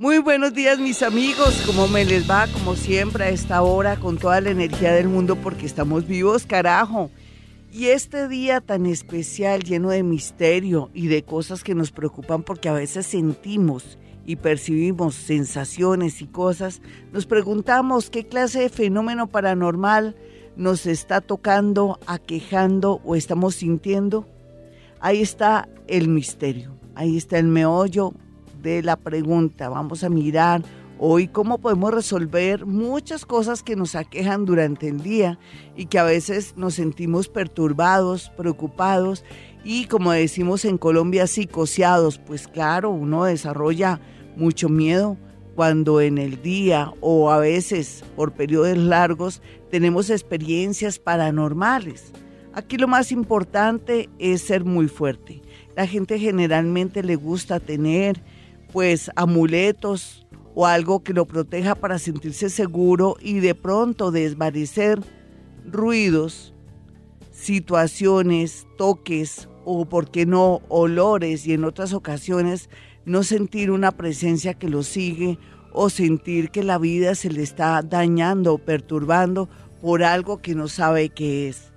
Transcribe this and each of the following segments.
Muy buenos días mis amigos, ¿cómo me les va? Como siempre a esta hora con toda la energía del mundo porque estamos vivos, carajo. Y este día tan especial, lleno de misterio y de cosas que nos preocupan porque a veces sentimos y percibimos sensaciones y cosas, nos preguntamos qué clase de fenómeno paranormal nos está tocando, aquejando o estamos sintiendo. Ahí está el misterio, ahí está el meollo de la pregunta. Vamos a mirar hoy cómo podemos resolver muchas cosas que nos aquejan durante el día y que a veces nos sentimos perturbados, preocupados y como decimos en Colombia, psicoseados. Pues claro, uno desarrolla mucho miedo cuando en el día o a veces por periodos largos tenemos experiencias paranormales. Aquí lo más importante es ser muy fuerte. La gente generalmente le gusta tener pues amuletos o algo que lo proteja para sentirse seguro y de pronto desvanecer ruidos, situaciones, toques o, por qué no, olores y en otras ocasiones no sentir una presencia que lo sigue o sentir que la vida se le está dañando o perturbando por algo que no sabe qué es.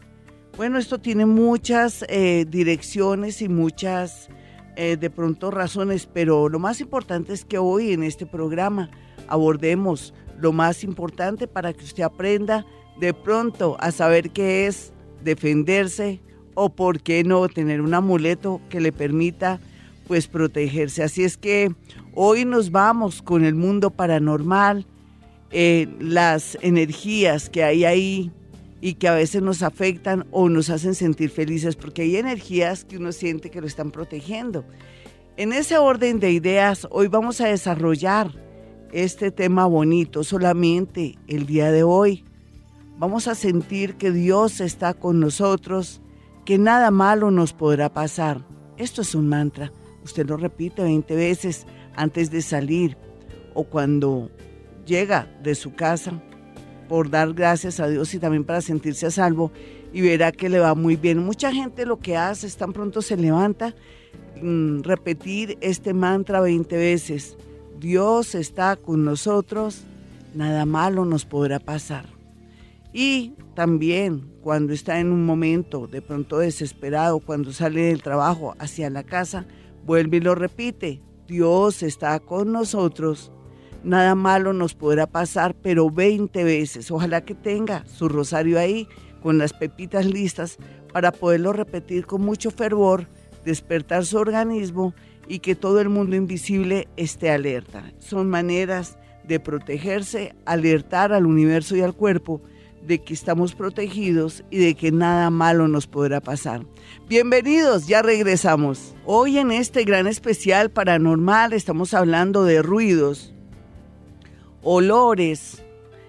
Bueno, esto tiene muchas eh, direcciones y muchas eh, de pronto razones, pero lo más importante es que hoy en este programa abordemos lo más importante para que usted aprenda de pronto a saber qué es defenderse o por qué no tener un amuleto que le permita pues protegerse. Así es que hoy nos vamos con el mundo paranormal, eh, las energías que hay ahí, y que a veces nos afectan o nos hacen sentir felices, porque hay energías que uno siente que lo están protegiendo. En ese orden de ideas, hoy vamos a desarrollar este tema bonito solamente el día de hoy. Vamos a sentir que Dios está con nosotros, que nada malo nos podrá pasar. Esto es un mantra. Usted lo repite 20 veces antes de salir o cuando llega de su casa por dar gracias a Dios y también para sentirse a salvo y verá que le va muy bien. Mucha gente lo que hace es tan pronto se levanta, mm, repetir este mantra 20 veces. Dios está con nosotros, nada malo nos podrá pasar. Y también cuando está en un momento de pronto desesperado, cuando sale del trabajo hacia la casa, vuelve y lo repite. Dios está con nosotros, nada malo nos podrá pasar, pero 20 veces. Ojalá que tenga su rosario ahí con las pepitas listas para poderlo repetir con mucho fervor, despertar su organismo y que todo el mundo invisible esté alerta. Son maneras de protegerse, alertar al universo y al cuerpo de que estamos protegidos y de que nada malo nos podrá pasar. Bienvenidos, ya regresamos. Hoy en este gran especial paranormal estamos hablando de ruidos, olores,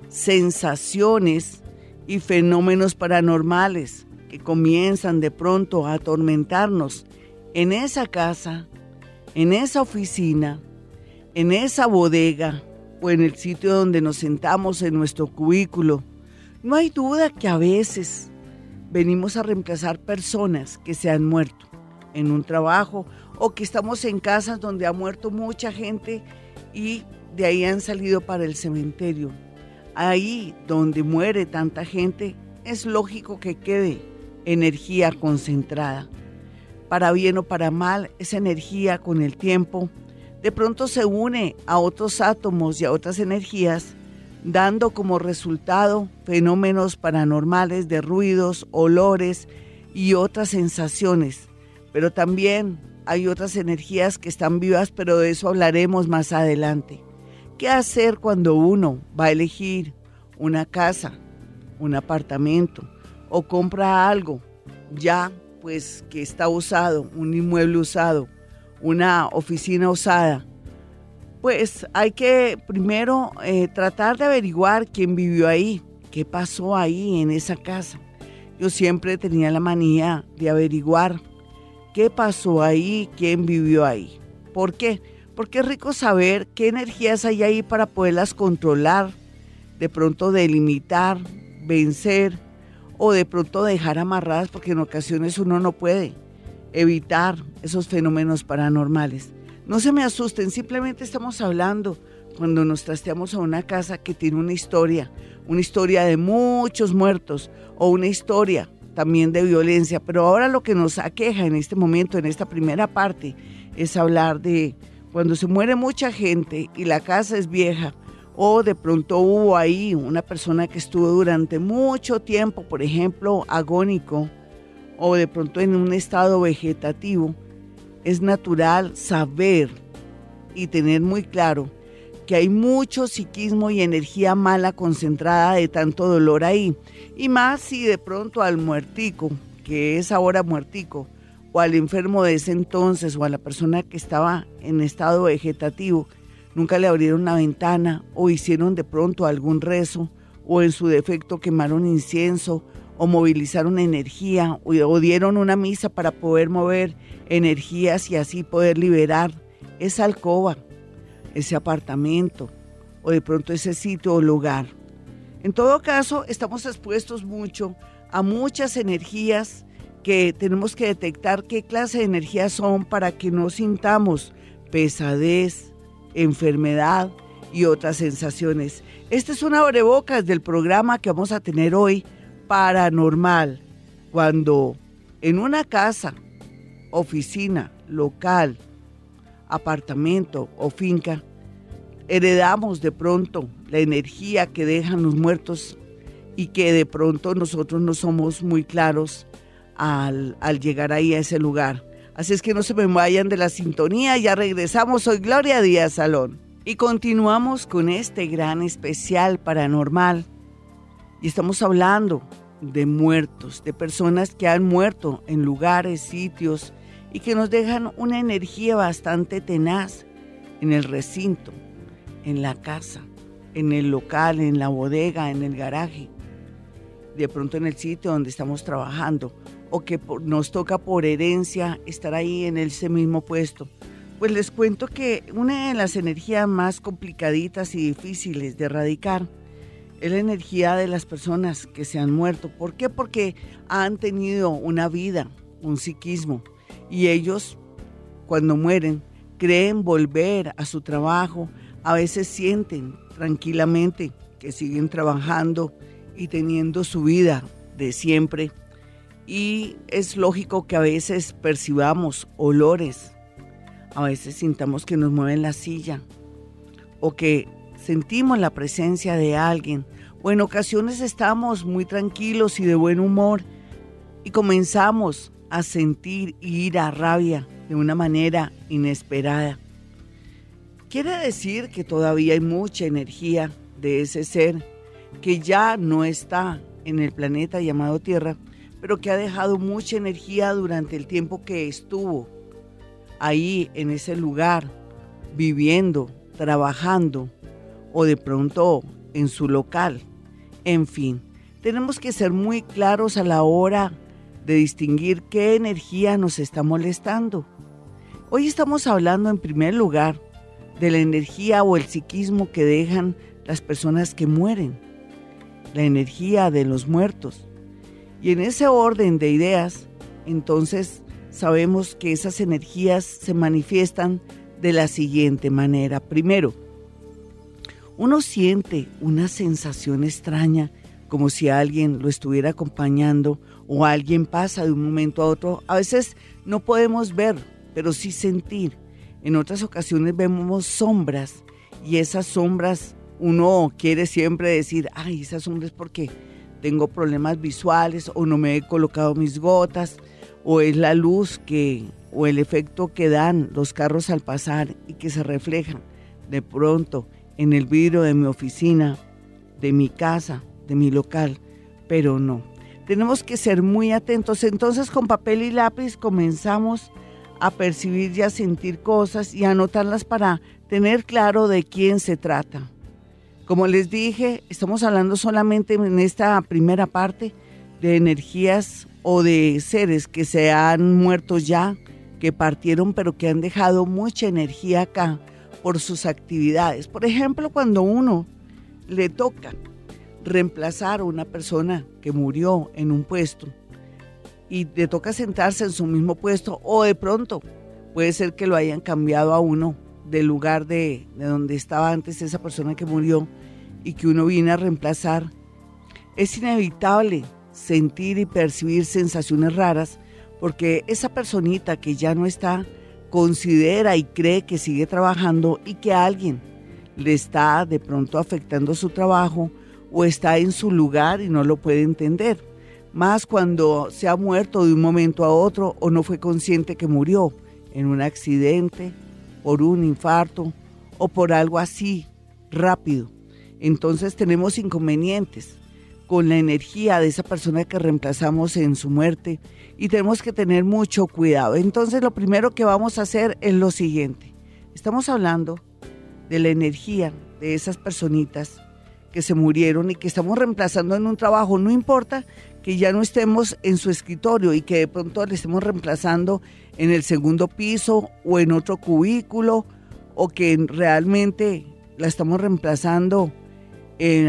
sensaciones y fenómenos paranormales que comienzan de pronto a atormentarnos en esa casa, en esa oficina, en esa bodega o en el sitio donde nos sentamos en nuestro cubículo. No hay duda que a veces venimos a reemplazar personas que se han muerto en un trabajo o que estamos en casas donde ha muerto mucha gente y de ahí han salido para el cementerio. Ahí donde muere tanta gente, es lógico que quede energía concentrada. Para bien o para mal, esa energía con el tiempo de pronto se une a otros átomos y a otras energías, dando como resultado fenómenos paranormales de ruidos, olores y otras sensaciones. Pero también hay otras energías que están vivas, pero de eso hablaremos más adelante. ¿Qué hacer cuando uno va a elegir una casa, un apartamento o compra algo ya pues que está usado, un inmueble usado, una oficina usada? Pues hay que primero eh, tratar de averiguar quién vivió ahí, qué pasó ahí en esa casa. Yo siempre tenía la manía de averiguar qué pasó ahí, quién vivió ahí. ¿Por qué? Porque es rico saber qué energías hay ahí para poderlas controlar, de pronto delimitar, vencer o de pronto dejar amarradas, porque en ocasiones uno no puede evitar esos fenómenos paranormales. No se me asusten, simplemente estamos hablando cuando nos trasteamos a una casa que tiene una historia, una historia de muchos muertos o una historia también de violencia. Pero ahora lo que nos aqueja en este momento, en esta primera parte, es hablar de cuando se muere mucha gente y la casa es vieja o de pronto hubo ahí una persona que estuvo durante mucho tiempo, por ejemplo, agónico, o de pronto en un estado vegetativo, es natural saber y tener muy claro que hay mucho psiquismo y energía mala concentrada de tanto dolor ahí. Y más si de pronto al muertico, que es ahora muertico, o al enfermo de ese entonces, o a la persona que estaba en estado vegetativo, nunca le abrieron la ventana o hicieron de pronto algún rezo, o en su defecto quemaron incienso, o movilizaron energía, o dieron una misa para poder mover energías y así poder liberar esa alcoba ese apartamento o de pronto ese sitio o lugar. En todo caso, estamos expuestos mucho a muchas energías que tenemos que detectar qué clase de energías son para que no sintamos pesadez, enfermedad y otras sensaciones. Este es una abrebocas del programa que vamos a tener hoy, Paranormal, cuando en una casa, oficina, local, apartamento o finca, heredamos de pronto la energía que dejan los muertos y que de pronto nosotros no somos muy claros al, llegar ahí a ese lugar. Así es que no se me vayan de la sintonía, ya regresamos, soy Gloria Díaz Salón. Y continuamos con este gran especial paranormal. Y estamos hablando de muertos, de personas que han muerto en lugares, sitios, y que nos dejan una energía bastante tenaz en el recinto, en la casa, en el local, en la bodega, en el garaje, de pronto en el sitio donde estamos trabajando o que nos toca por herencia estar ahí en ese mismo puesto. Pues les cuento que una de las energías más complicaditas y difíciles de erradicar es la energía de las personas que se han muerto. ¿Por qué? Porque han tenido una vida, un psiquismo, y ellos cuando mueren creen volver a su trabajo, a veces sienten tranquilamente que siguen trabajando y teniendo su vida de siempre. Y es lógico que a veces percibamos olores, a veces sintamos que nos mueven la silla o que sentimos la presencia de alguien o en ocasiones estamos muy tranquilos y de buen humor y comenzamos a sentir ira, rabia de una manera inesperada. Quiere decir que todavía hay mucha energía de ese ser que ya no está en el planeta llamado Tierra, pero que ha dejado mucha energía durante el tiempo que estuvo ahí en ese lugar, viviendo, trabajando o de pronto en su local. En fin, tenemos que ser muy claros a la hora de distinguir qué energía nos está molestando. Hoy estamos hablando en primer lugar de la energía o el psiquismo que dejan las personas que mueren, la energía de los muertos. Y en ese orden de ideas, entonces sabemos que esas energías se manifiestan de la siguiente manera. Primero, uno siente una sensación extraña como si alguien lo estuviera acompañando o alguien pasa de un momento a otro. A veces no podemos ver, pero sí sentir. En otras ocasiones vemos sombras y esas sombras uno quiere siempre decir, ay, esas sombras porque tengo problemas visuales o no me he colocado mis gotas o es la luz que o el efecto que dan los carros al pasar y que se reflejan de pronto en el vidrio de mi oficina, de mi casa, de mi local, pero no. Tenemos que ser muy atentos. Entonces con papel y lápiz comenzamos a percibir y a sentir cosas y a anotarlas para tener claro de quién se trata. Como les dije, estamos hablando solamente en esta primera parte de energías o de seres que se han muerto ya, que partieron pero que han dejado mucha energía acá por sus actividades. Por ejemplo, cuando uno le toca reemplazar a una persona que murió en un puesto y le toca sentarse en su mismo puesto o de pronto Puede ser que lo hayan cambiado a uno del lugar de, de donde estaba antes esa persona que murió y que uno viene a reemplazar. Es inevitable sentir y percibir sensaciones raras porque esa personita que ya no está considera y cree que sigue trabajando y que alguien le está de pronto afectando su trabajo o está en su lugar y no lo puede entender. Más cuando se ha muerto de un momento a otro o no fue consciente que murió en un accidente, por un infarto o por algo así rápido. Entonces tenemos inconvenientes con la energía de esa persona que reemplazamos en su muerte y tenemos que tener mucho cuidado. Entonces lo primero que vamos a hacer es lo siguiente. Estamos hablando de la energía de esas personitas que se murieron y que estamos reemplazando en un trabajo. No importa que ya no estemos en su escritorio y que de pronto le estemos reemplazando en el segundo piso o en otro cubículo o que realmente la estamos reemplazando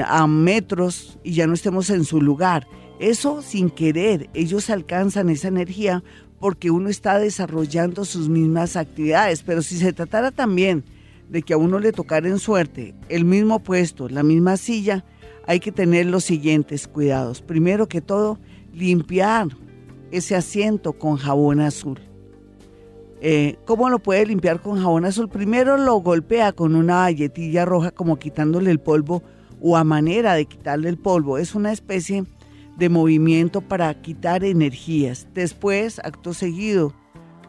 a metros y ya no estemos en su lugar. Eso sin querer, ellos alcanzan esa energía porque uno está desarrollando sus mismas actividades. Pero si se tratara también de que a uno le tocara en suerte el mismo puesto, la misma silla, hay que tener los siguientes cuidados. Primero que todo, limpiar ese asiento con jabón azul. Eh, ¿Cómo lo puede limpiar con jabón azul? Primero lo golpea con una galletilla roja como quitándole el polvo o a manera de quitarle el polvo. Es una especie de movimiento para quitar energías. Después, acto seguido,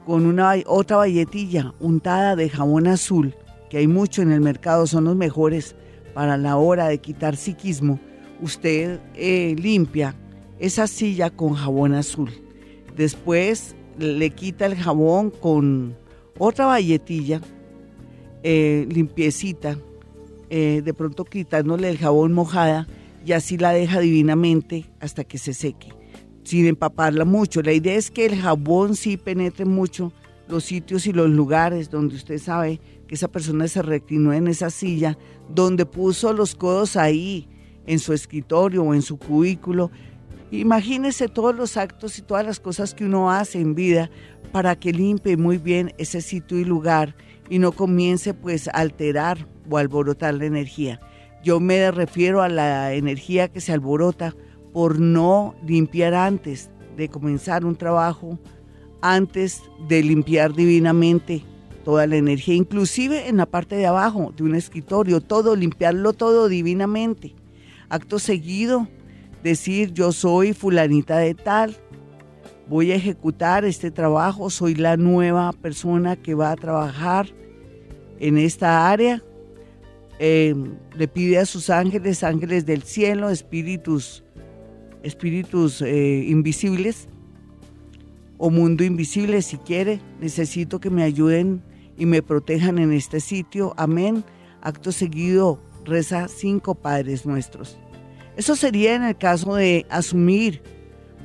con una otra valletilla untada de jabón azul, que hay mucho en el mercado, son los mejores para la hora de quitar psiquismo, usted eh, limpia esa silla con jabón azul. Después le quita el jabón con otra valletilla eh, limpiecita eh, de pronto quitándole el jabón mojada y así la deja divinamente hasta que se seque, sin empaparla mucho. La idea es que el jabón sí penetre mucho los sitios y los lugares donde usted sabe que esa persona se reclinó en esa silla, donde puso los codos ahí, en su escritorio o en su cubículo. Imagínese todos los actos y todas las cosas que uno hace en vida para que limpie muy bien ese sitio y lugar y no comience pues a alterar o alborotar la energía. Yo me refiero a la energía que se alborota por no limpiar antes de comenzar un trabajo, antes de limpiar divinamente toda la energía, inclusive en la parte de abajo de un escritorio, todo, limpiarlo todo divinamente. Acto seguido, decir yo soy fulanita de tal, voy a ejecutar este trabajo, soy la nueva persona que va a trabajar en esta área. Eh, le pide a sus ángeles, ángeles del cielo, espíritus, espíritus eh, invisibles o mundo invisible si quiere. Necesito que me ayuden y me protejan en este sitio. Amén. Acto seguido reza cinco Padres Nuestros. Eso sería en el caso de asumir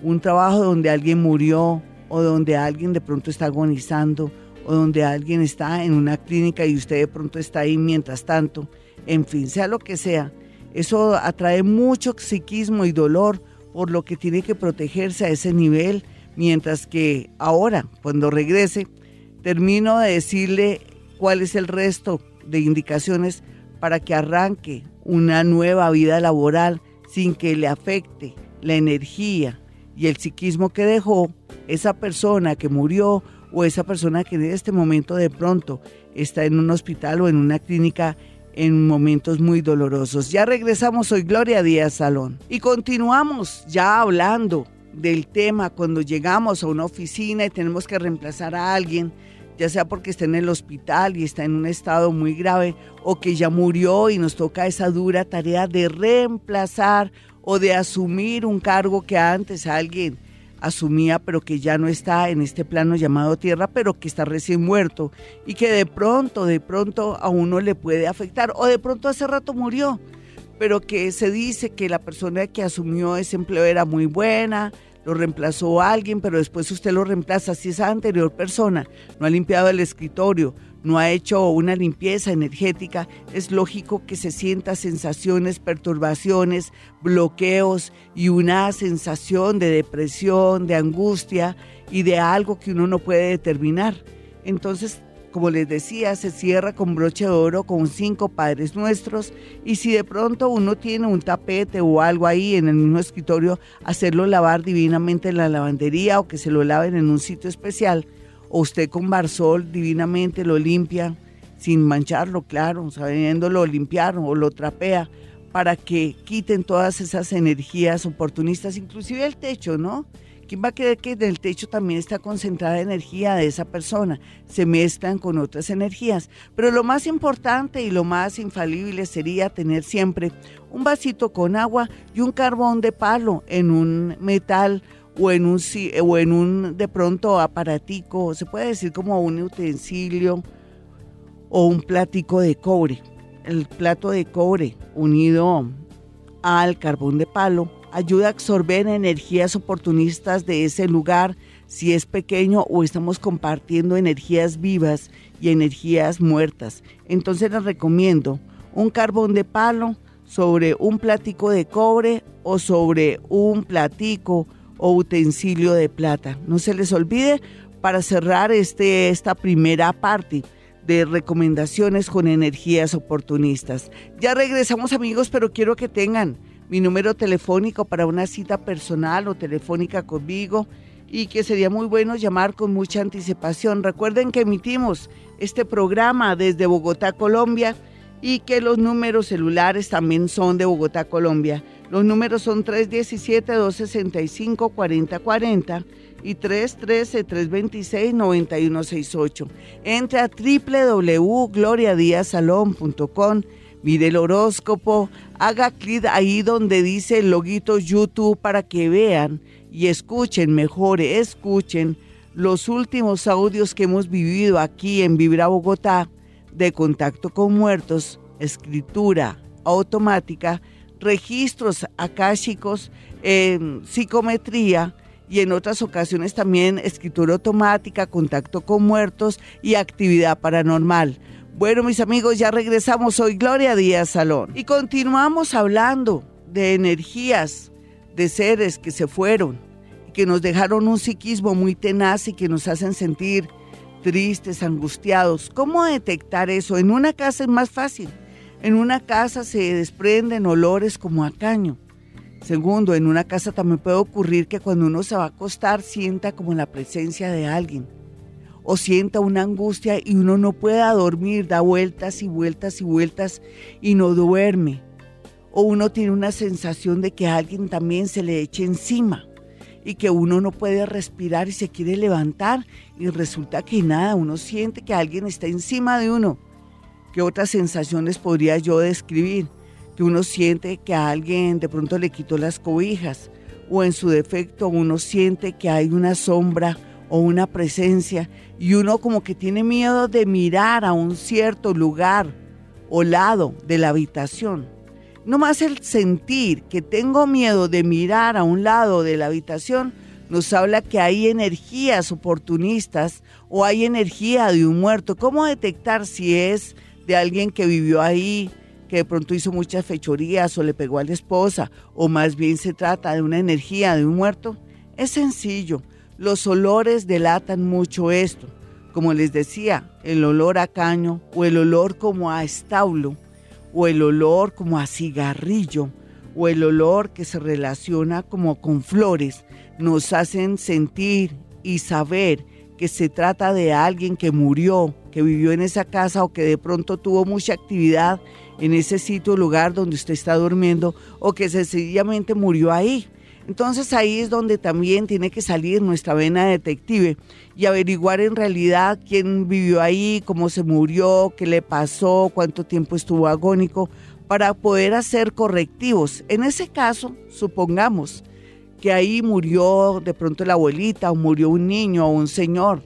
un trabajo donde alguien murió o donde alguien de pronto está agonizando o donde alguien está en una clínica y usted de pronto está ahí mientras tanto, en fin, sea lo que sea, eso atrae mucho psiquismo y dolor, por lo que tiene que protegerse a ese nivel, mientras que ahora, cuando regrese, termino de decirle cuál es el resto de indicaciones para que arranque una nueva vida laboral sin que le afecte la energía y el psiquismo que dejó esa persona que murió o esa persona que en este momento de pronto está en un hospital o en una clínica en momentos muy dolorosos. Ya regresamos hoy, Gloria Díaz Salón. Y continuamos ya hablando del tema cuando llegamos a una oficina y tenemos que reemplazar a alguien, ya sea porque está en el hospital y está en un estado muy grave o que ya murió y nos toca esa dura tarea de reemplazar o de asumir un cargo que antes alguien asumía, pero que ya no está en este plano llamado tierra, pero que está recién muerto y que de pronto, de pronto a uno le puede afectar o de pronto hace rato murió, pero que se dice que la persona que asumió ese empleo era muy buena, lo reemplazó alguien, pero después usted lo reemplaza. Si esa anterior persona no ha limpiado el escritorio, no ha hecho una limpieza energética, es lógico que se sienta sensaciones, perturbaciones, bloqueos y una sensación de depresión, de angustia y de algo que uno no puede determinar. Entonces, como les decía, se cierra con broche de oro con cinco Padres Nuestros y si de pronto uno tiene un tapete o algo ahí en el mismo escritorio, hacerlo lavar divinamente en la lavandería o que se lo laven en un sitio especial o usted con barzol divinamente lo limpia sin mancharlo, claro, sabiéndolo limpiar o lo trapea para que quiten todas esas energías oportunistas, inclusive el techo, ¿no? ¿Quién va a creer que en el techo también está concentrada energía de esa persona? Se mezclan con otras energías. Pero lo más importante y lo más infalible sería tener siempre un vasito con agua y un carbón de palo en un metal o en un, o en un de pronto aparatico, se puede decir como un utensilio o un platico de cobre. El plato de cobre unido al carbón de palo ayuda a absorber energías oportunistas de ese lugar si es pequeño o estamos compartiendo energías vivas y energías muertas. Entonces les recomiendo un carbón de palo sobre un platico de cobre o sobre un platico o utensilio de plata. No se les olvide para cerrar este, esta primera parte de recomendaciones con energías oportunistas. Ya regresamos amigos, pero quiero que tengan mi número telefónico para una cita personal o telefónica conmigo y que sería muy bueno llamar con mucha anticipación. Recuerden que emitimos este programa desde Bogotá, Colombia y que los números celulares también son de Bogotá, Colombia. Los números son 317-265-4040 y 313-326-9168. Entre a www.gloriadiasalón.com mire el horóscopo, haga clic ahí donde dice el loguito YouTube para que vean y escuchen, mejor escuchen los últimos audios que hemos vivido aquí en Vibra Bogotá de contacto con muertos, escritura automática, registros akáshicos, psicometría y en otras ocasiones también escritura automática, contacto con muertos y actividad paranormal. Bueno, mis amigos, ya regresamos. Soy Gloria Díaz Salón y continuamos hablando de energías, de seres que se fueron y que nos dejaron un psiquismo muy tenaz y que nos hacen sentir tristes, angustiados. ¿Cómo detectar eso? En una casa es más fácil. En una casa se desprenden olores como a caño. Segundo, en una casa también puede ocurrir que cuando uno se va a acostar sienta como la presencia de alguien o sienta una angustia y uno no pueda dormir, da vueltas y vueltas y vueltas y no duerme. O uno tiene una sensación de que alguien también se le eche encima y que uno no puede respirar y se quiere levantar y resulta que nada, uno siente que alguien está encima de uno. ¿Qué otras sensaciones podría yo describir? Que uno siente que alguien de pronto le quitó las cobijas o en su defecto uno siente que hay una sombra o una presencia y uno como que tiene miedo de mirar a un cierto lugar o lado de la habitación. No más el sentir que tengo miedo de mirar a un lado de la habitación nos habla que hay energías oportunistas o hay energía de un muerto. ¿Cómo detectar si es de alguien que vivió ahí, que de pronto hizo muchas fechorías o le pegó a la esposa, o más bien se trata de una energía de un muerto? Es sencillo. Los olores delatan mucho esto. Como les decía, el olor a caño o el olor como a establo o el olor como a cigarrillo o el olor que se relaciona como con flores nos hacen sentir y saber que se trata de alguien que murió, que vivió en esa casa o que de pronto tuvo mucha actividad en ese sitio, lugar donde usted está durmiendo o que sencillamente murió ahí. Entonces ahí es donde también tiene que salir nuestra vena detective y averiguar en realidad quién vivió ahí, cómo se murió, qué le pasó, cuánto tiempo estuvo agónico, para poder hacer correctivos. En ese caso, supongamos que ahí murió de pronto la abuelita o murió un niño o un señor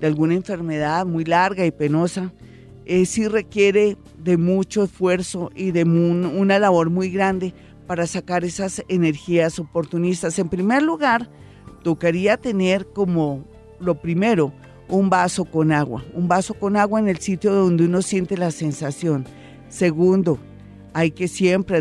de alguna enfermedad muy larga y penosa, eh, sí requiere de mucho esfuerzo y de una labor muy grande para sacar esas energías oportunistas. En primer lugar, tocaría tener como lo primero un vaso con agua, un vaso con agua en el sitio donde uno siente la sensación. Segundo, hay que siempre,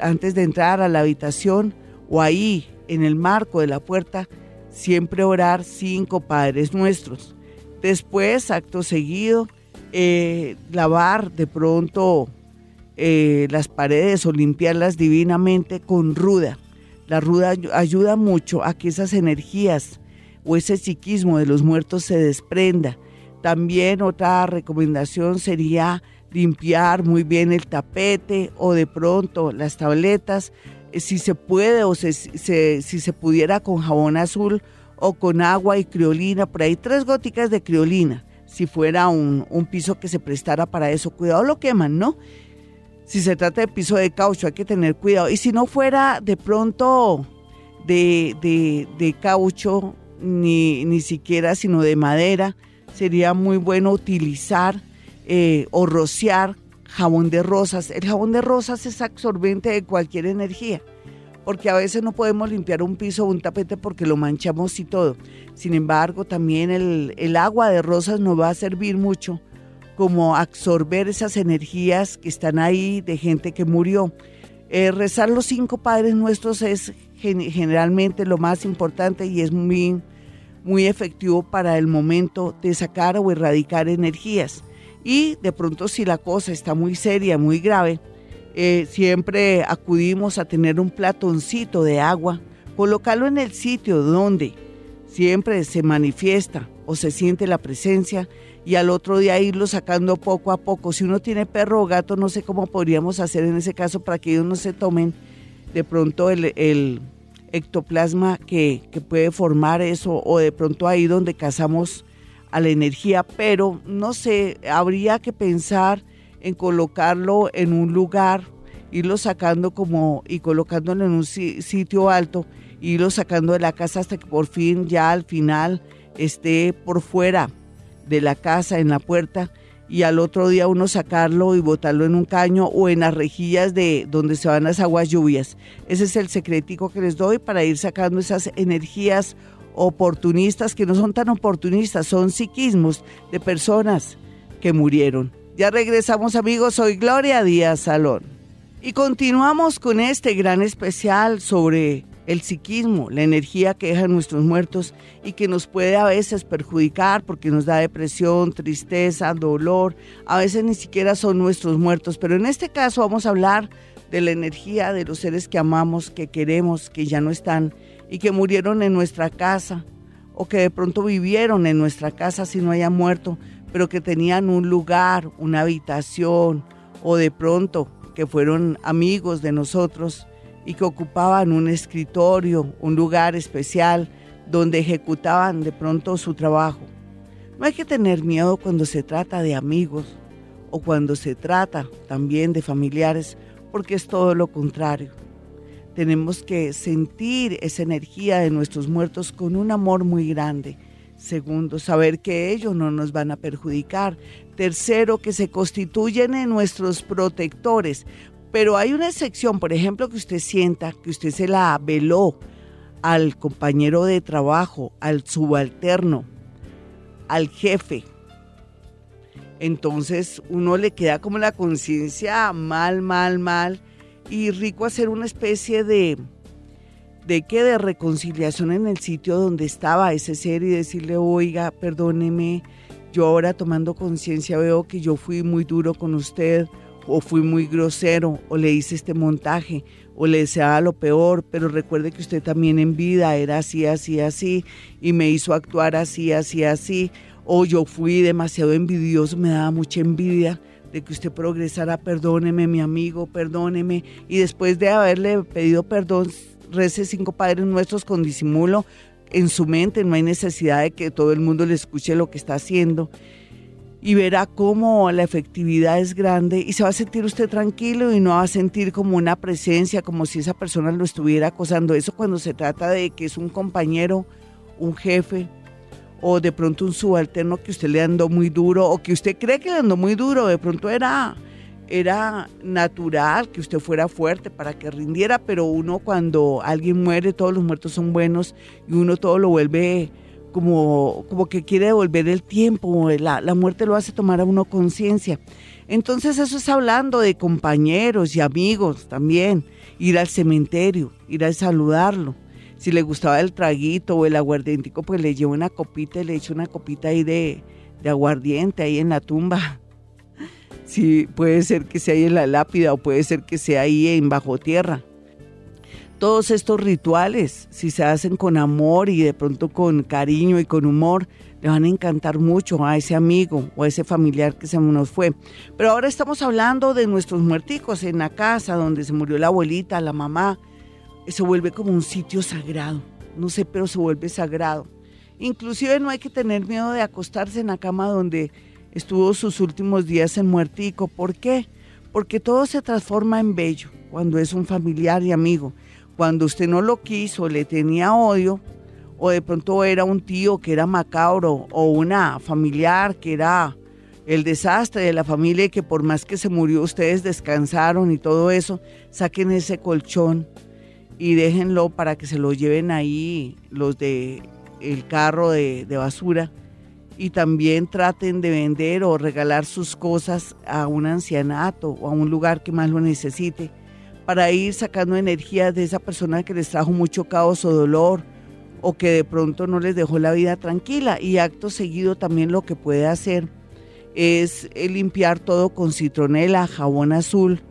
antes de entrar a la habitación o ahí en el marco de la puerta, siempre orar cinco Padres Nuestros. Después, acto seguido, eh, lavar de pronto eh, las paredes o limpiarlas divinamente con ruda. La ruda ayuda mucho a que esas energías o ese psiquismo de los muertos se desprenda. También otra recomendación sería limpiar muy bien el tapete o de pronto las tabletas, eh, si se puede o si se pudiera con jabón azul o con agua y criolina, por ahí tres góticas de criolina, si fuera un, piso que se prestara para eso. Cuidado lo queman, ¿no? Si se trata de piso de caucho hay que tener cuidado. Y si no fuera de pronto de, de caucho, ni, ni siquiera sino de madera, sería muy bueno utilizar eh, o rociar jabón de rosas. El jabón de rosas es absorbente de cualquier energía, porque a veces no podemos limpiar un piso o un tapete porque lo manchamos y todo. Sin embargo, también el, agua de rosas nos va a servir mucho como absorber esas energías que están ahí de gente que murió. Eh, rezar los cinco padres nuestros es generalmente lo más importante y es muy muy efectivo para el momento de sacar o erradicar energías. Y de pronto si la cosa está muy seria, muy grave, eh, siempre acudimos a tener un platoncito de agua, colocarlo en el sitio donde siempre se manifiesta o se siente la presencia y al otro día irlo sacando poco a poco. Si uno tiene perro o gato, no sé cómo podríamos hacer en ese caso para que ellos no se tomen de pronto el, ectoplasma que, puede formar eso o de pronto ahí donde cazamos a la energía, pero no sé, habría que pensar en colocarlo en un lugar, irlo sacando como y colocándolo en un sitio alto, irlo sacando de la casa hasta que por fin ya al final esté por fuera de la casa, en la puerta, y al otro día uno sacarlo y botarlo en un caño o en las rejillas de donde se van las aguas lluvias. Ese es el secretico que les doy para ir sacando esas energías oportunistas que no son tan oportunistas, son psiquismos de personas que murieron. Ya regresamos amigos, soy Gloria Díaz Salón. Y continuamos con este gran especial sobre el psiquismo, la energía que dejan nuestros muertos y que nos puede a veces perjudicar porque nos da depresión, tristeza, dolor, a veces ni siquiera son nuestros muertos, pero en este caso vamos a hablar de la energía de los seres que amamos, que queremos, que ya no están y que murieron en nuestra casa o que de pronto vivieron en nuestra casa si no hayan muerto, pero que tenían un lugar, una habitación o de pronto que fueron amigos de nosotros y que ocupaban un escritorio, un lugar especial donde ejecutaban de pronto su trabajo. No hay que tener miedo cuando se trata de amigos o cuando se trata también de familiares, porque es todo lo contrario. Tenemos que sentir esa energía de nuestros muertos con un amor muy grande. Segundo, saber que ellos no nos van a perjudicar. Tercero, que se constituyen en nuestros protectores, pero hay una excepción, por ejemplo, que usted sienta que usted se la veló al compañero de trabajo, al subalterno, al jefe. Entonces uno le queda como la conciencia mal, mal, mal y rico hacer una especie de de qué de reconciliación en el sitio donde estaba ese ser y decirle, "Oiga, perdóneme, yo ahora tomando conciencia veo que yo fui muy duro con usted." O fui muy grosero o le hice este montaje o le deseaba lo peor, pero recuerde que usted también en vida era así, así, así y me hizo actuar así, así, así o yo fui demasiado envidioso, me daba mucha envidia de que usted progresara, perdóneme mi amigo, perdóneme y después de haberle pedido perdón, rece cinco padres nuestros con disimulo en su mente, no hay necesidad de que todo el mundo le escuche lo que está haciendo y verá cómo la efectividad es grande y se va a sentir usted tranquilo y no va a sentir como una presencia, como si esa persona lo estuviera acosando. Eso cuando se trata de que es un compañero, un jefe o de pronto un subalterno que usted le andó muy duro o que usted cree que le andó muy duro, de pronto era era natural que usted fuera fuerte para que rindiera, pero uno cuando alguien muere, todos los muertos son buenos y uno todo lo vuelve como, como que quiere devolver el tiempo, la, la muerte lo hace tomar a uno conciencia. Entonces eso es hablando de compañeros y amigos también, ir al cementerio, ir a saludarlo. Si le gustaba el traguito o el aguardientico, pues le llevo una copita y le echo una copita ahí de, de aguardiente ahí en la tumba. Sí, puede ser que sea ahí en la lápida o puede ser que sea ahí en bajo tierra. Todos estos rituales, si se hacen con amor y de pronto con cariño y con humor, le van a encantar mucho a ese amigo o a ese familiar que se nos fue. Pero ahora estamos hablando de nuestros muerticos en la casa donde se murió la abuelita, la mamá. Se vuelve como un sitio sagrado. No sé, pero se vuelve sagrado. Inclusive no hay que tener miedo de acostarse en la cama donde estuvo sus últimos días en muertico. ¿Por qué? Porque todo se transforma en bello cuando es un familiar y amigo. Cuando usted no lo quiso, le tenía odio, o de pronto era un tío que era macabro o una familiar que era el desastre de la familia y que por más que se murió ustedes descansaron y todo eso, saquen ese colchón y déjenlo para que se lo lleven ahí los de el carro de, de basura. Y también traten de vender o regalar sus cosas a un ancianato o a un lugar que más lo necesite para ir sacando energía de esa persona que les trajo mucho caos o dolor o que de pronto no les dejó la vida tranquila. Y acto seguido también lo que puede hacer es eh, limpiar todo con citronela, jabón azul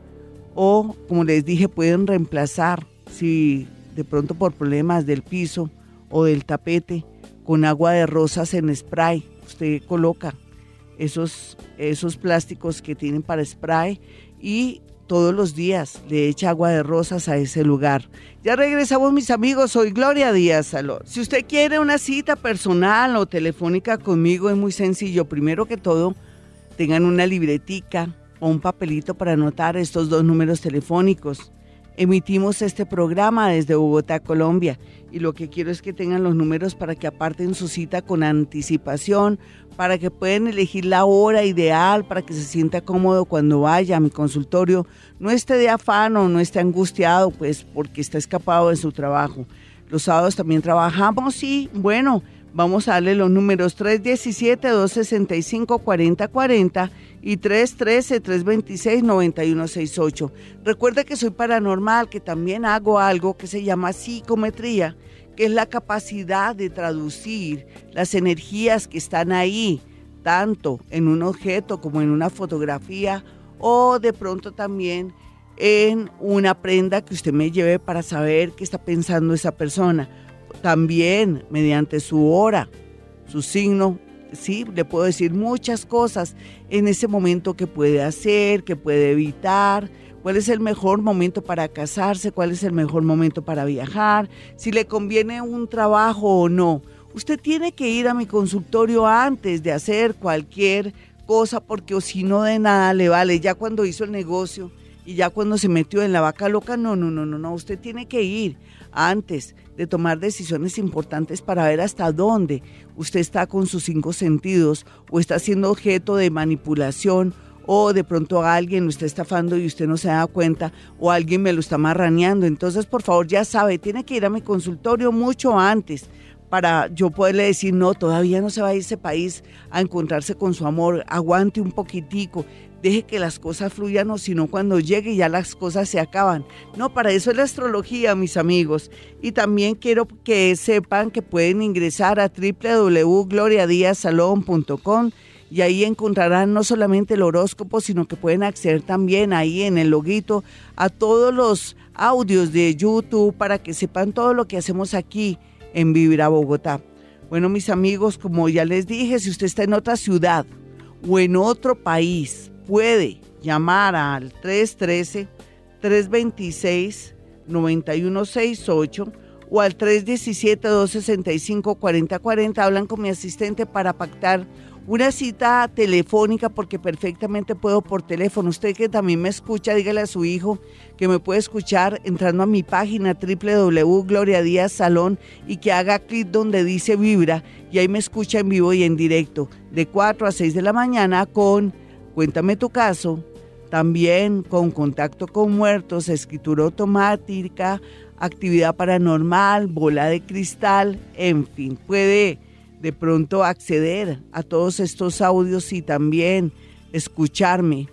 o, como les dije, pueden reemplazar si de pronto por problemas del piso o del tapete con agua de rosas en spray. Usted coloca esos, esos plásticos que tienen para spray y todos los días le echa agua de rosas a ese lugar. Ya regresamos mis amigos, soy Gloria Díaz Salón. Si usted quiere una cita personal o telefónica conmigo es muy sencillo. Primero que todo, tengan una libretica o un papelito para anotar estos dos números telefónicos. Emitimos este programa desde Bogotá, Colombia, y lo que quiero es que tengan los números para que aparten su cita con anticipación, para que puedan elegir la hora ideal, para que se sienta cómodo cuando vaya a mi consultorio, no esté de afán o no esté angustiado, pues porque está escapado de su trabajo. Los sábados también trabajamos y bueno, vamos a darle los números 317-265-4040 y 313-326-9168. Recuerda que soy paranormal, que también hago algo que se llama psicometría, que es la capacidad de traducir las energías que están ahí, tanto en un objeto como en una fotografía o de pronto también en una prenda que usted me lleve para saber qué está pensando esa persona. También mediante su hora, su signo sí, le puedo decir muchas cosas en ese momento que puede hacer, que puede evitar, cuál es el mejor momento para casarse, cuál es el mejor momento para viajar, si le conviene un trabajo o no. Usted tiene que ir a mi consultorio antes de hacer cualquier cosa porque o si no de nada le vale. Ya cuando hizo el negocio y ya cuando se metió en la vaca loca, no, no, no, no, no. Usted tiene que ir antes de tomar decisiones importantes para ver hasta dónde usted está con sus cinco sentidos o está siendo objeto de manipulación o de pronto alguien lo está estafando y usted no se da cuenta o alguien me lo está marraneando. Entonces, por favor, ya sabe, tiene que ir a mi consultorio mucho antes para yo poderle decir, no, todavía no se va a ese país a encontrarse con su amor, aguante un poquitico, deje que las cosas fluyan o si no cuando llegue ya las cosas se acaban. No, para eso es la astrología, mis amigos. Y también quiero que sepan que pueden ingresar a www.gloriadiasalon.com y ahí encontrarán no solamente el horóscopo, sino que pueden acceder también ahí en el loguito a todos los audios de YouTube para que sepan todo lo que hacemos aquí en Vivir a Bogotá. Bueno, mis amigos, como ya les dije, si usted está en otra ciudad o en otro país, puede llamar al 313-326-9168 o al 317-265-4040. Hablan con mi asistente para pactar una cita telefónica porque perfectamente puedo por teléfono. Usted que también me escucha, dígale a su hijo que me puede escuchar entrando a mi página Salón y que haga clic donde dice vibra y ahí me escucha en vivo y en directo de 4 a 6 de la mañana con Cuéntame tu caso, también con contacto con muertos, escritura automática, actividad paranormal, bola de cristal, en fin, puede de pronto acceder a todos estos audios y también escucharme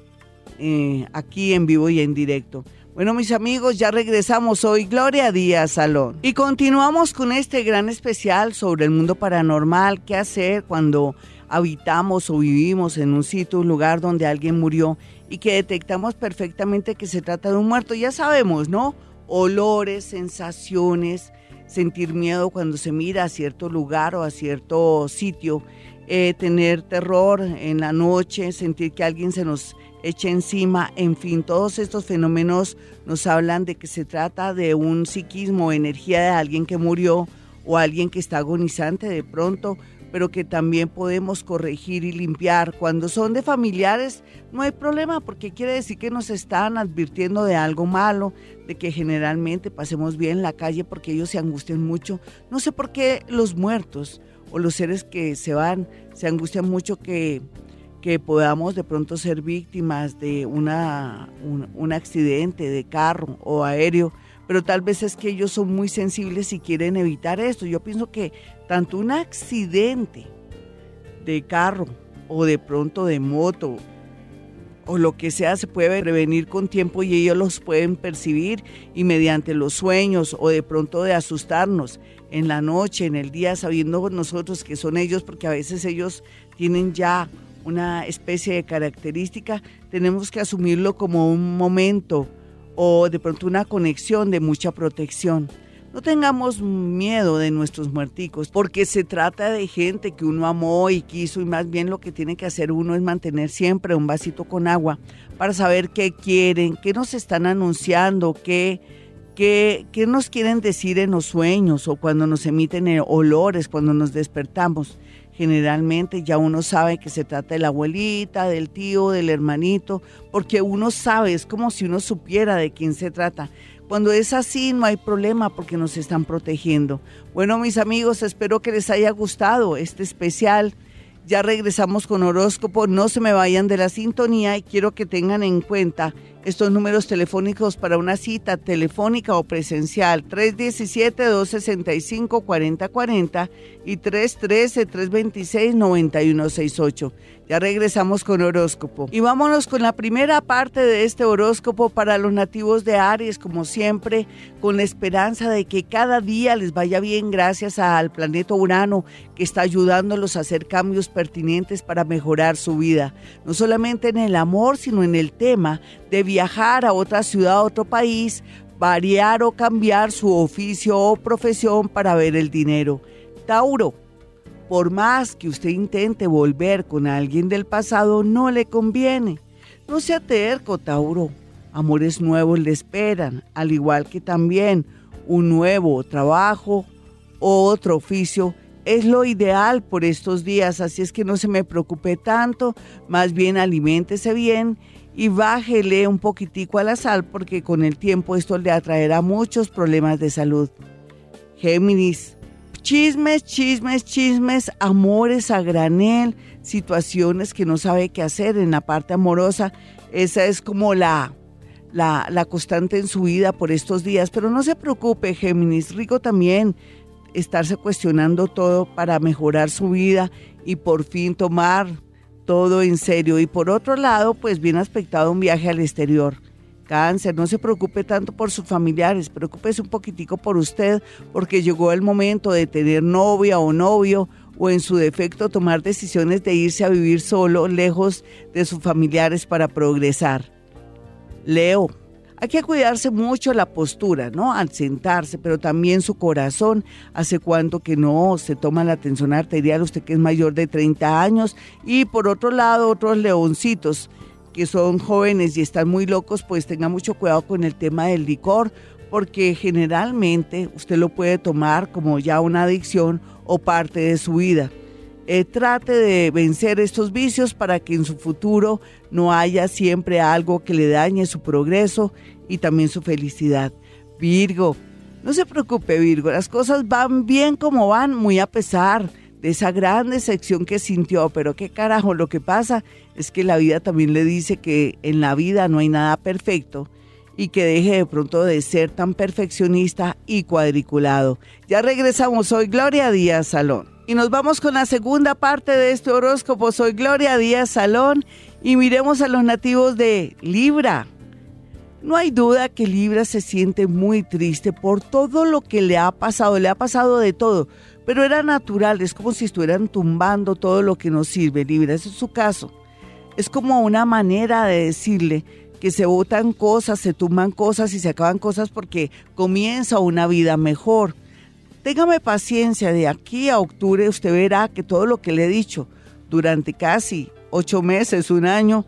eh, aquí en vivo y en directo. Bueno, mis amigos, ya regresamos hoy, Gloria Díaz Salón. Y continuamos con este gran especial sobre el mundo paranormal, qué hacer cuando habitamos o vivimos en un sitio, un lugar donde alguien murió y que detectamos perfectamente que se trata de un muerto. Ya sabemos, ¿no? Olores, sensaciones, sentir miedo cuando se mira a cierto lugar o a cierto sitio, eh, tener terror en la noche, sentir que alguien se nos echa encima, en fin, todos estos fenómenos nos hablan de que se trata de un psiquismo, energía de alguien que murió o alguien que está agonizante de pronto, pero que también podemos corregir y limpiar. Cuando son de familiares no hay problema porque quiere decir que nos están advirtiendo de algo malo, de que generalmente pasemos bien en la calle porque ellos se angustian mucho. No sé por qué los muertos o los seres que se van se angustian mucho que que podamos de pronto ser víctimas de una, un, accidente de carro o aéreo, pero tal vez es que ellos son muy sensibles y quieren evitar esto. Yo pienso que tanto un accidente de carro o de pronto de moto o lo que sea se puede prevenir con tiempo y ellos los pueden percibir y mediante los sueños o de pronto de asustarnos en la noche, en el día, sabiendo nosotros que son ellos, porque a veces ellos tienen ya una especie de característica, tenemos que asumirlo como un momento o de pronto una conexión de mucha protección. No tengamos miedo de nuestros muerticos, porque se trata de gente que uno amó y quiso y más bien lo que tiene que hacer uno es mantener siempre un vasito con agua para saber qué quieren, qué nos están anunciando, qué, qué, qué nos quieren decir en los sueños o cuando nos emiten olores, cuando nos despertamos generalmente ya uno sabe que se trata de la abuelita, del tío, del hermanito, porque uno sabe, es como si uno supiera de quién se trata. Cuando es así no hay problema porque nos están protegiendo. Bueno, mis amigos, espero que les haya gustado este especial. Ya regresamos con horóscopo, no se me vayan de la sintonía y quiero que tengan en cuenta estos números telefónicos para una cita telefónica o presencial 317-265-4040 y 313-326-9168. Ya regresamos con horóscopo. Y vámonos con la primera parte de este horóscopo para los nativos de Aries, como siempre, con la esperanza de que cada día les vaya bien gracias al planeta Urano que está ayudándolos a hacer cambios pertinentes para mejorar su vida, no solamente en el amor, sino en el tema de viajar a otra ciudad, a otro país, variar o cambiar su oficio o profesión para ver el dinero. Tauro, por más que usted intente volver con alguien del pasado, no le conviene. No sea terco, Tauro. Amores nuevos le esperan, al igual que también un nuevo trabajo o otro oficio es lo ideal por estos días, así es que no se me preocupe tanto, más bien aliméntese bien y bájele un poquitico a la sal porque con el tiempo esto le atraerá muchos problemas de salud. Géminis, Chismes, chismes, chismes, amores a granel, situaciones que no sabe qué hacer en la parte amorosa. Esa es como la, la, la constante en su vida por estos días. Pero no se preocupe, Géminis, rico también estarse cuestionando todo para mejorar su vida y por fin tomar todo en serio. Y por otro lado, pues bien aspectado un viaje al exterior. Cáncer, no se preocupe tanto por sus familiares, preocúpese un poquitico por usted, porque llegó el momento de tener novia o novio, o en su defecto tomar decisiones de irse a vivir solo, lejos de sus familiares para progresar. Leo, hay que cuidarse mucho la postura, ¿no? Al sentarse, pero también su corazón. ¿Hace cuánto que no se toma la atención arterial? Usted que es mayor de 30 años. Y por otro lado, otros leoncitos que son jóvenes y están muy locos, pues tenga mucho cuidado con el tema del licor, porque generalmente usted lo puede tomar como ya una adicción o parte de su vida. Eh, trate de vencer estos vicios para que en su futuro no haya siempre algo que le dañe su progreso y también su felicidad. Virgo, no se preocupe Virgo, las cosas van bien como van, muy a pesar de esa gran decepción que sintió, pero qué carajo, lo que pasa es que la vida también le dice que en la vida no hay nada perfecto y que deje de pronto de ser tan perfeccionista y cuadriculado. Ya regresamos, soy Gloria Díaz Salón. Y nos vamos con la segunda parte de este horóscopo, soy Gloria Díaz Salón y miremos a los nativos de Libra. No hay duda que Libra se siente muy triste por todo lo que le ha pasado, le ha pasado de todo, pero era natural, es como si estuvieran tumbando todo lo que nos sirve, Libra, ese es su caso. Es como una manera de decirle que se botan cosas, se tumban cosas y se acaban cosas porque comienza una vida mejor. Téngame paciencia, de aquí a octubre usted verá que todo lo que le he dicho durante casi ocho meses, un año,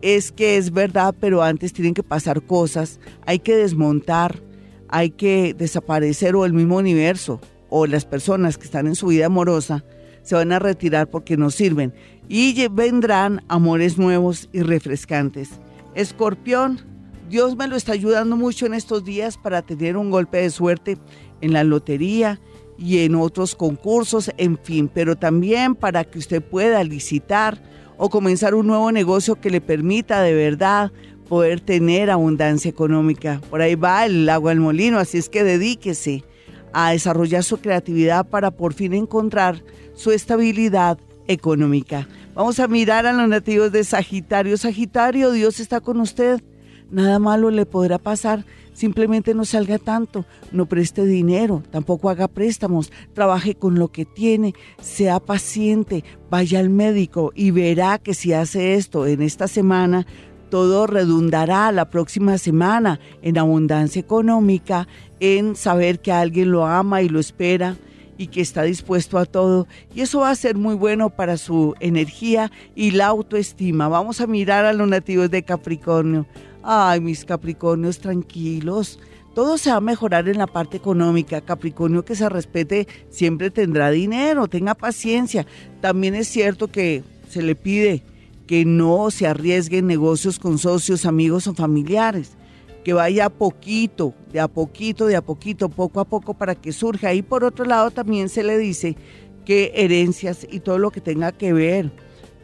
es que es verdad, pero antes tienen que pasar cosas, hay que desmontar, hay que desaparecer o el mismo universo o las personas que están en su vida amorosa se van a retirar porque no sirven y vendrán amores nuevos y refrescantes. Escorpión, Dios me lo está ayudando mucho en estos días para tener un golpe de suerte en la lotería y en otros concursos, en fin, pero también para que usted pueda licitar o comenzar un nuevo negocio que le permita de verdad poder tener abundancia económica. Por ahí va el agua al molino, así es que dedíquese a desarrollar su creatividad para por fin encontrar su estabilidad económica. Vamos a mirar a los nativos de Sagitario. Sagitario, Dios está con usted. Nada malo le podrá pasar. Simplemente no salga tanto, no preste dinero, tampoco haga préstamos, trabaje con lo que tiene, sea paciente, vaya al médico y verá que si hace esto en esta semana, todo redundará la próxima semana en abundancia económica, en saber que alguien lo ama y lo espera y que está dispuesto a todo. Y eso va a ser muy bueno para su energía y la autoestima. Vamos a mirar a los nativos de Capricornio. Ay, mis Capricornios tranquilos. Todo se va a mejorar en la parte económica. Capricornio que se respete siempre tendrá dinero, tenga paciencia. También es cierto que se le pide que no se arriesgue en negocios con socios, amigos o familiares que vaya a poquito, de a poquito, de a poquito, poco a poco para que surja. Y por otro lado también se le dice que herencias y todo lo que tenga que ver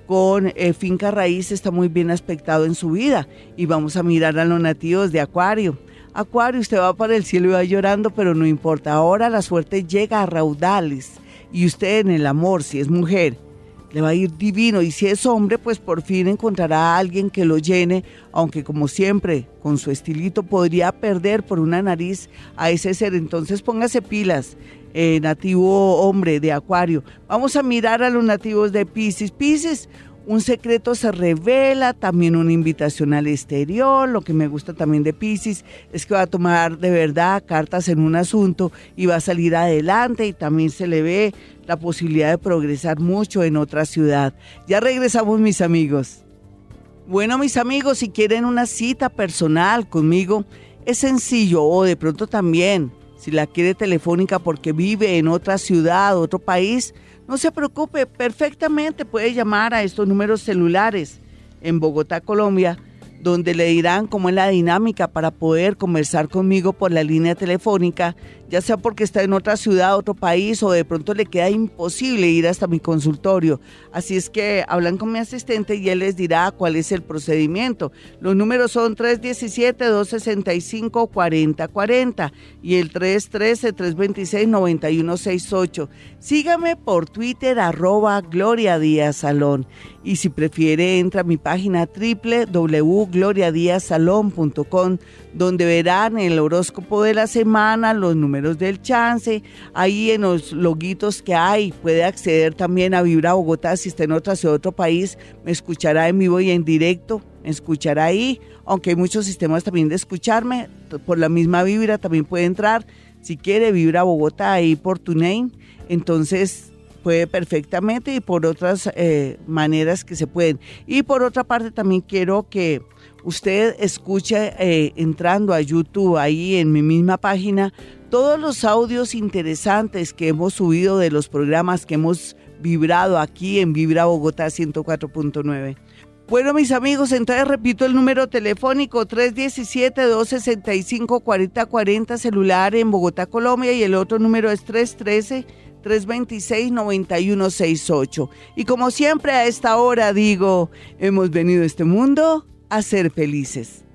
con eh, finca raíz está muy bien aspectado en su vida. Y vamos a mirar a los nativos de Acuario. Acuario, usted va para el cielo y va llorando, pero no importa. Ahora la suerte llega a raudales. Y usted en el amor, si es mujer, le va a ir divino y si es hombre, pues por fin encontrará a alguien que lo llene, aunque como siempre, con su estilito podría perder por una nariz a ese ser. Entonces póngase pilas, eh, nativo hombre de Acuario. Vamos a mirar a los nativos de Pisces. Pisces, un secreto se revela, también una invitación al exterior. Lo que me gusta también de Pisces es que va a tomar de verdad cartas en un asunto y va a salir adelante y también se le ve la posibilidad de progresar mucho en otra ciudad. Ya regresamos mis amigos. Bueno mis amigos, si quieren una cita personal conmigo, es sencillo o de pronto también, si la quiere telefónica porque vive en otra ciudad, otro país, no se preocupe, perfectamente puede llamar a estos números celulares en Bogotá, Colombia, donde le dirán cómo es la dinámica para poder conversar conmigo por la línea telefónica ya sea porque está en otra ciudad, otro país o de pronto le queda imposible ir hasta mi consultorio. Así es que hablan con mi asistente y él les dirá cuál es el procedimiento. Los números son 317-265-4040 y el 313-326-9168. Sígame por Twitter arroba Gloria Díaz Salón. Y si prefiere, entra a mi página www.gloriadiazalón.com donde verán el horóscopo de la semana, los números del chance, ahí en los loguitos que hay, puede acceder también a Vibra Bogotá, si está en otra otro país, me escuchará en vivo y en directo, me escuchará ahí, aunque hay muchos sistemas también de escucharme, por la misma Vibra también puede entrar, si quiere Vibra Bogotá ahí por TuneIn, entonces puede perfectamente y por otras eh, maneras que se pueden. Y por otra parte también quiero que usted escucha eh, entrando a YouTube, ahí en mi misma página, todos los audios interesantes que hemos subido de los programas que hemos vibrado aquí en Vibra Bogotá 104.9. Bueno, mis amigos, entonces repito el número telefónico 317-265-4040 celular en Bogotá, Colombia y el otro número es 313-326-9168. Y como siempre a esta hora digo, hemos venido a este mundo a ser felices.